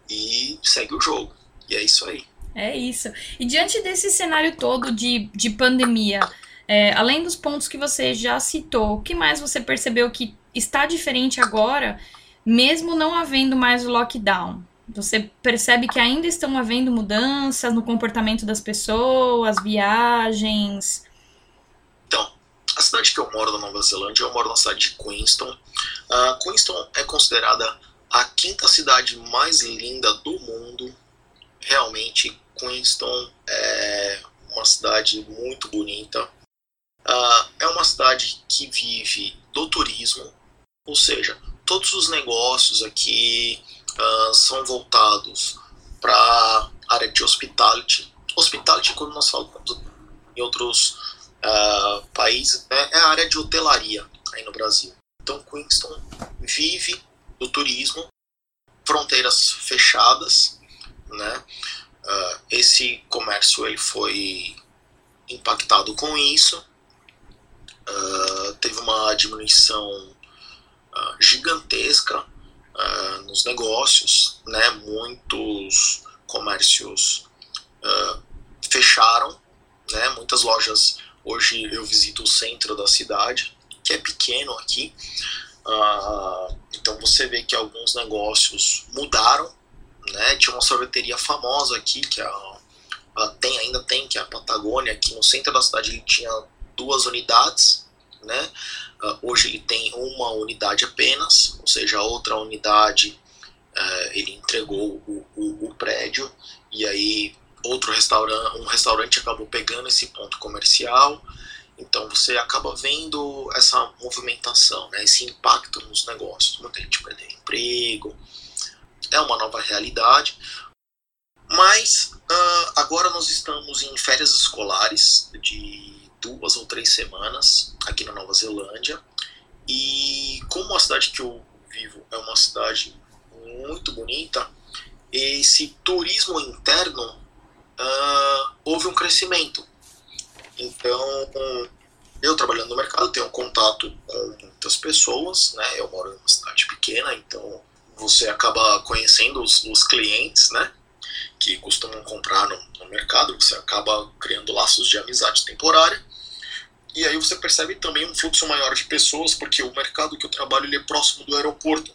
e segue o jogo. E é isso aí. É isso. E diante desse cenário todo de, de pandemia, é, além dos pontos que você já citou, o que mais você percebeu que está diferente agora, mesmo não havendo mais o lockdown? Você percebe que ainda estão havendo mudanças no comportamento das pessoas, viagens? A cidade que eu moro na Nova Zelândia, eu moro na cidade de Queenstown. Uh, Queenstown é considerada a quinta cidade mais linda do mundo. Realmente, Queenstown é uma cidade muito bonita. Uh, é uma cidade que vive do turismo, ou seja, todos os negócios aqui uh, são voltados para a área de hospitality. Hospitality, quando nós falamos em outros uh, países, né, é a área de hotelaria aí no Brasil. Então, Queenstown vive do turismo, fronteiras fechadas, né? Uh, esse comércio ele foi impactado com isso, uh, teve uma diminuição gigantesca nos negócios, né? Muitos comércios fecharam, né? Muitas lojas hoje eu visito o centro da cidade, que é pequeno aqui, então você vê que alguns negócios mudaram né? Tinha uma sorveteria famosa aqui, que é a, a, tem, ainda tem, que é a Patagônia, aqui no centro da cidade ele tinha duas unidades, né? Uh, hoje ele tem uma unidade apenas, ou seja, a outra unidade uh, ele entregou o, o, o, prédio e aí outro restaurante, um restaurante acabou pegando esse ponto comercial. Então você acaba vendo essa movimentação, né, esse impacto nos negócios. Muita gente perdeu emprego, é uma nova realidade. Mas uh, agora nós estamos em férias escolares de duas ou três semanas aqui na Nova Zelândia. E como a cidade que eu vivo é uma cidade muito bonita, esse turismo interno uh, houve um crescimento. Então, eu trabalhando no mercado tenho contato com muitas pessoas, né? Eu moro em uma cidade pequena, então você acaba conhecendo os, os clientes, né? Que costumam comprar no, no, mercado, você acaba criando laços de amizade temporária. E aí você percebe também um fluxo maior de pessoas, porque o mercado que eu trabalho ele é próximo do aeroporto.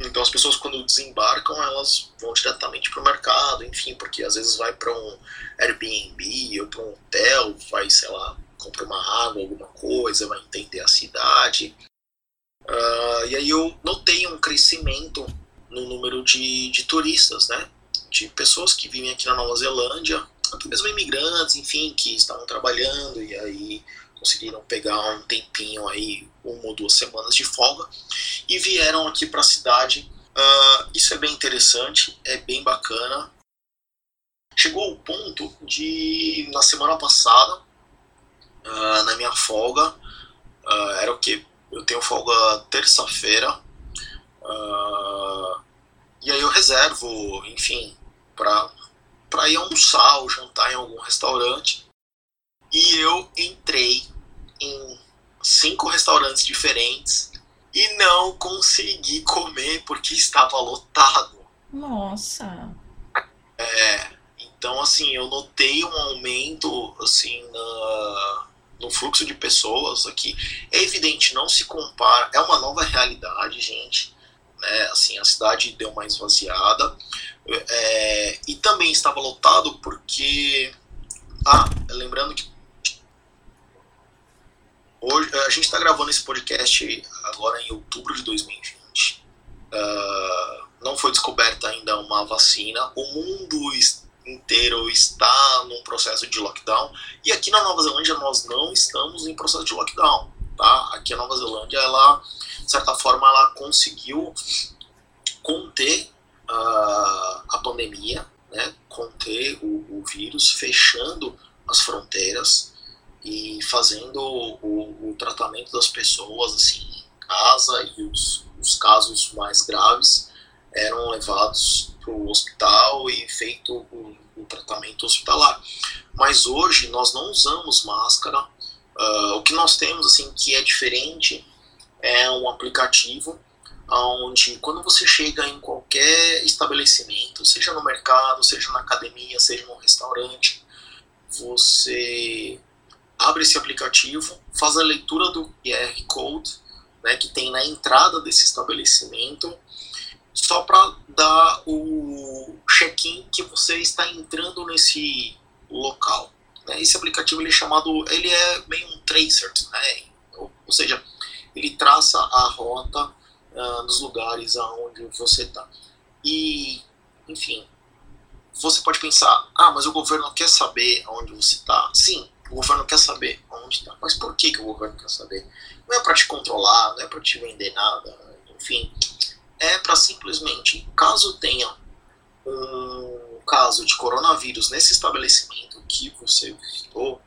Então as pessoas quando desembarcam, elas vão diretamente para o mercado, enfim, porque às vezes vai para um Airbnb ou para um hotel, vai, sei lá, compra uma água, alguma coisa, vai entender a cidade. Uh, e aí eu notei um crescimento no número de, de turistas, né? De pessoas que vivem aqui na Nova Zelândia, até mesmo imigrantes, enfim, que estavam trabalhando e aí conseguiram pegar um tempinho aí, uma ou duas semanas de folga e vieram aqui para a cidade. Uh, isso é bem interessante, é bem bacana. Chegou o ponto de, na semana passada, uh, na minha folga, era o que? Eu tenho folga terça-feira. Uh, e aí eu reservo, enfim, para ir almoçar ou jantar em algum restaurante. E eu entrei em cinco restaurantes diferentes e não consegui comer porque estava lotado. Nossa. É, então assim, eu notei um aumento assim na no fluxo de pessoas aqui. É evidente, não se compara, é uma nova realidade, gente. Né? Assim, a cidade deu uma esvaziada. É, e também estava lotado porque. Ah, lembrando que. Hoje, a gente está gravando esse podcast agora em outubro de 2020. Uh, ah, não foi descoberta ainda uma vacina. O mundo inteiro está num processo de lockdown. E aqui na Nova Zelândia nós não estamos em processo de lockdown. Tá? Aqui a Nova Zelândia, ela, de certa forma, ela conseguiu conter uh, a pandemia, né? conter o, o, vírus, fechando as fronteiras e fazendo o, o tratamento das pessoas assim, em casa e os, os casos mais graves eram levados para o hospital e feito o, tratamento hospitalar. Mas hoje nós não usamos máscara. Uh, o que nós temos assim que é diferente é um aplicativo onde quando você chega em qualquer estabelecimento, seja no mercado, seja na academia, seja no restaurante, você abre esse aplicativo, faz a leitura do QR Code né, que tem na entrada desse estabelecimento só para dar o check-in que você está entrando nesse local. Né? Esse aplicativo ele é chamado, ele é meio um tracer, né? ou, ou seja, ele traça a rota uh, dos lugares aonde você está. E, enfim, você pode pensar, ah, mas o governo quer saber onde você está. Sim, O governo quer saber onde está. Mas por que, que o governo quer saber? Não é para te controlar, não é para te vender nada, enfim. É para simplesmente, caso tenha um caso de coronavírus nesse estabelecimento que você visitou,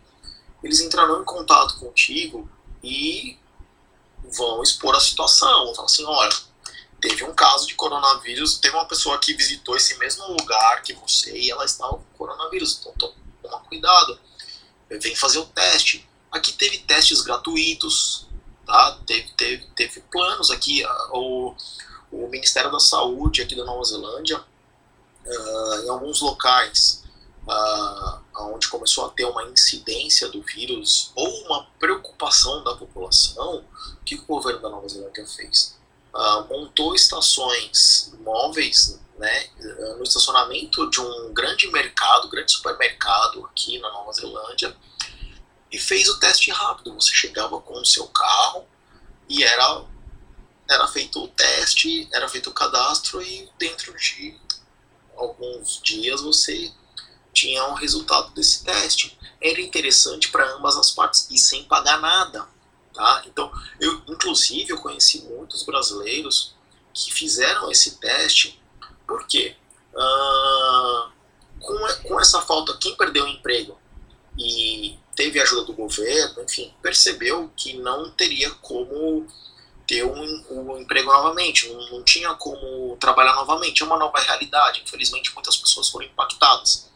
eles entrarão em contato contigo e vão expor a situação. Vão falar assim: olha, teve um caso de coronavírus, teve uma pessoa que visitou esse mesmo lugar que você e ela estava com coronavírus, então toma cuidado, vem fazer o teste. Aqui teve testes gratuitos, tá? teve, teve, teve planos aqui, o, o Ministério da Saúde aqui da Nova Zelândia, uh, em alguns locais, uh, onde começou a ter uma incidência do vírus ou uma preocupação da população, o que o governo da Nova Zelândia fez? Uh, montou estações móveis né, no estacionamento de um grande mercado, grande supermercado aqui na Nova Zelândia, e fez o teste rápido. Você chegava com o seu carro e era, era feito o teste, era feito o cadastro, e dentro de alguns dias você tinha um resultado desse teste. Era interessante para ambas as partes e sem pagar nada. Tá? Então, eu, inclusive, eu conheci muitos brasileiros que fizeram esse teste, por quê? Uh, com, com essa falta, quem perdeu o emprego e teve ajuda do governo, enfim, percebeu que não teria como ter um, um emprego novamente, não, não, tinha como trabalhar novamente, é uma nova realidade. Infelizmente, muitas pessoas foram impactadas.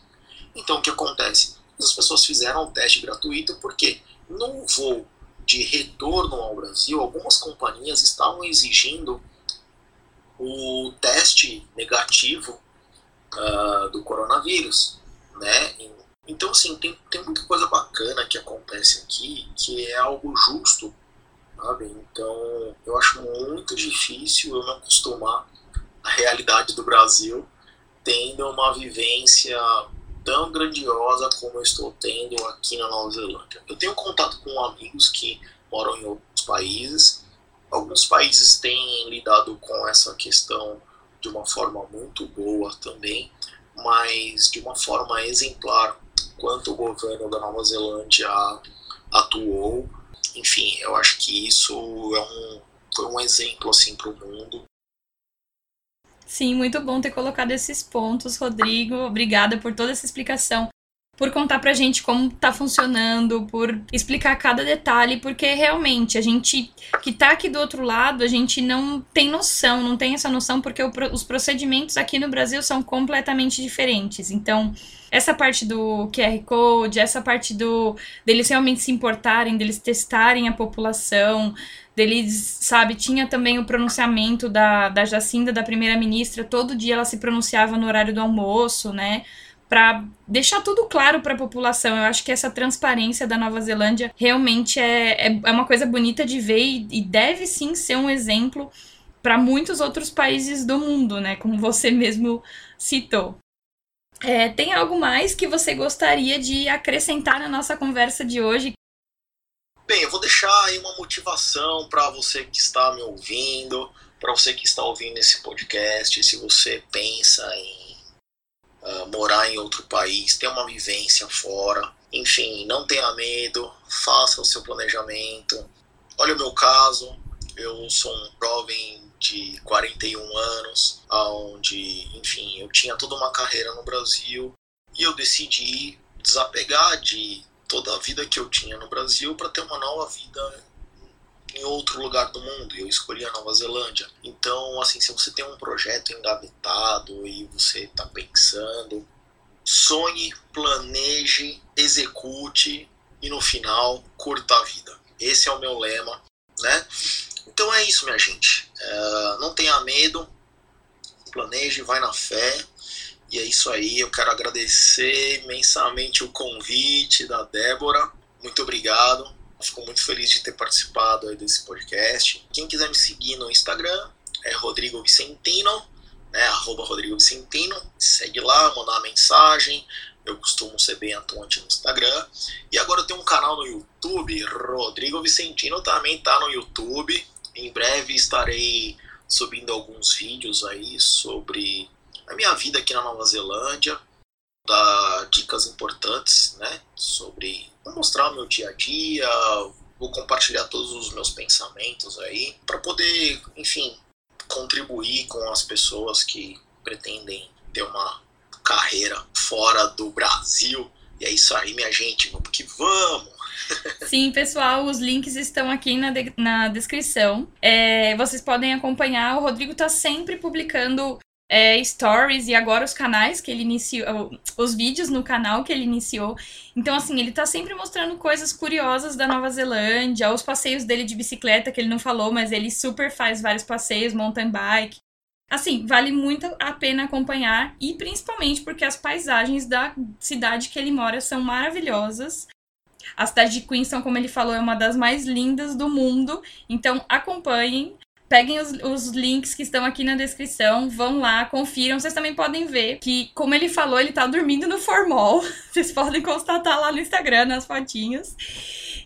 Então, o que acontece? As pessoas fizeram o teste gratuito porque no voo de retorno ao Brasil, algumas companhias estavam exigindo o teste negativo uh, do coronavírus, né? Então, assim, tem, tem muita coisa bacana que acontece aqui, que é algo justo sabe? Então, eu acho muito difícil eu me acostumar à realidade do Brasil tendo uma vivência tão grandiosa como eu estou tendo aqui na Nova Zelândia. Eu tenho contato com amigos que moram em outros países. Alguns países têm lidado com essa questão de uma forma muito boa também, mas de uma forma exemplar quanto o governo da Nova Zelândia atuou enfim, eu acho que isso é um, foi um exemplo assim para o mundo. Sim, muito bom ter colocado esses pontos, Rodrigo. Obrigada por toda essa explicação, por contar pra gente como tá funcionando, por explicar cada detalhe, porque realmente a gente que tá aqui do outro lado, a gente não tem noção, não tem essa noção, porque o, os procedimentos aqui no Brasil são completamente diferentes. Então, essa parte do QR Code, essa parte do deles realmente se importarem, deles testarem a população, deles, sabe, tinha também o pronunciamento da, da Jacinda, da primeira-ministra, todo dia ela se pronunciava no horário do almoço, né? Para deixar tudo claro para a população. Eu acho que essa transparência da Nova Zelândia realmente é, é, é uma coisa bonita de ver e, e deve sim ser um exemplo para muitos outros países do mundo, né? Como você mesmo citou. É, tem algo mais que você gostaria de acrescentar na nossa conversa de hoje? Bem, eu vou deixar aí uma motivação para você que está me ouvindo, para você que está ouvindo esse podcast. Se você pensa em uh, morar em outro país, ter uma vivência fora, enfim, não tenha medo, faça o seu planejamento. Olha o meu caso, eu sou um jovem de 41 anos, onde, enfim, eu tinha toda uma carreira no Brasil e eu decidi desapegar de toda a vida que eu tinha no Brasil para ter uma nova vida em outro lugar do mundo. Eu escolhi a Nova Zelândia. Então, assim, se você tem um projeto engavetado e você está pensando, sonhe, planeje, execute e no final curta a vida. Esse é o meu lema, né? Então é isso, minha gente. É, não tenha medo, planeje, vai na fé. E é isso aí. Eu quero agradecer imensamente o convite da Débora. Muito obrigado. Fico muito feliz de ter participado desse podcast. Quem quiser me seguir no Instagram é Rodrigo Vicentino, né? Arroba Rodrigo Vicentino. Segue lá, mandar uma mensagem. Eu costumo ser bem atuante no Instagram. E agora eu tenho um canal no YouTube, Rodrigo Vicentino também tá no YouTube. Em breve estarei subindo alguns vídeos aí sobre a minha vida aqui na Nova Zelândia, dar dicas importantes, né? Sobre mostrar o meu dia a dia, vou compartilhar todos os meus pensamentos aí, para poder, enfim, contribuir com as pessoas que pretendem ter uma carreira fora do Brasil. E é isso aí, minha gente, vamos que vamos! Sim, pessoal, os links estão aqui na, de na descrição. É, vocês podem acompanhar. O Rodrigo está sempre publicando é, stories e agora os canais que ele iniciou, os vídeos no canal que ele iniciou. Então, assim, ele tá sempre mostrando coisas curiosas da Nova Zelândia, os passeios dele de bicicleta, que ele não falou, mas ele super faz vários passeios, mountain bike. Assim, vale muito a pena acompanhar e principalmente porque as paisagens da cidade que ele mora são maravilhosas. A cidade de Queenstown, como ele falou, é uma das mais lindas do mundo. Então acompanhem, peguem os, os, links que estão aqui na descrição, vão lá, confiram. Vocês também podem ver que, como ele falou, ele tá dormindo no formol. Vocês podem constatar lá no Instagram, nas fotinhos.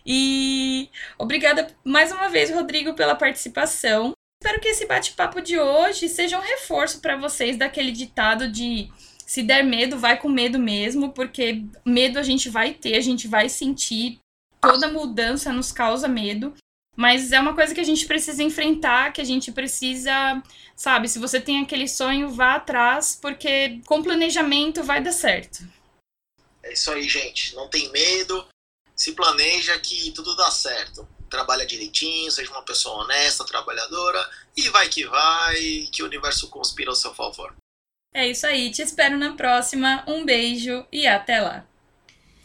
E obrigada mais uma vez, Rodrigo, pela participação. Espero que esse bate-papo de hoje seja um reforço para vocês daquele ditado de se der medo, vai com medo mesmo, porque medo a gente vai ter, a gente vai sentir. Toda mudança nos causa medo. Mas é uma coisa que a gente precisa enfrentar, que a gente precisa, sabe, se você tem aquele sonho, vá atrás, porque com planejamento vai dar certo. É isso aí, gente. Não tem medo, se planeja que tudo dá certo trabalha direitinho, seja uma pessoa honesta, trabalhadora, e vai que vai, que o universo conspira ao seu favor. É isso aí, te espero na próxima. Um beijo e até lá.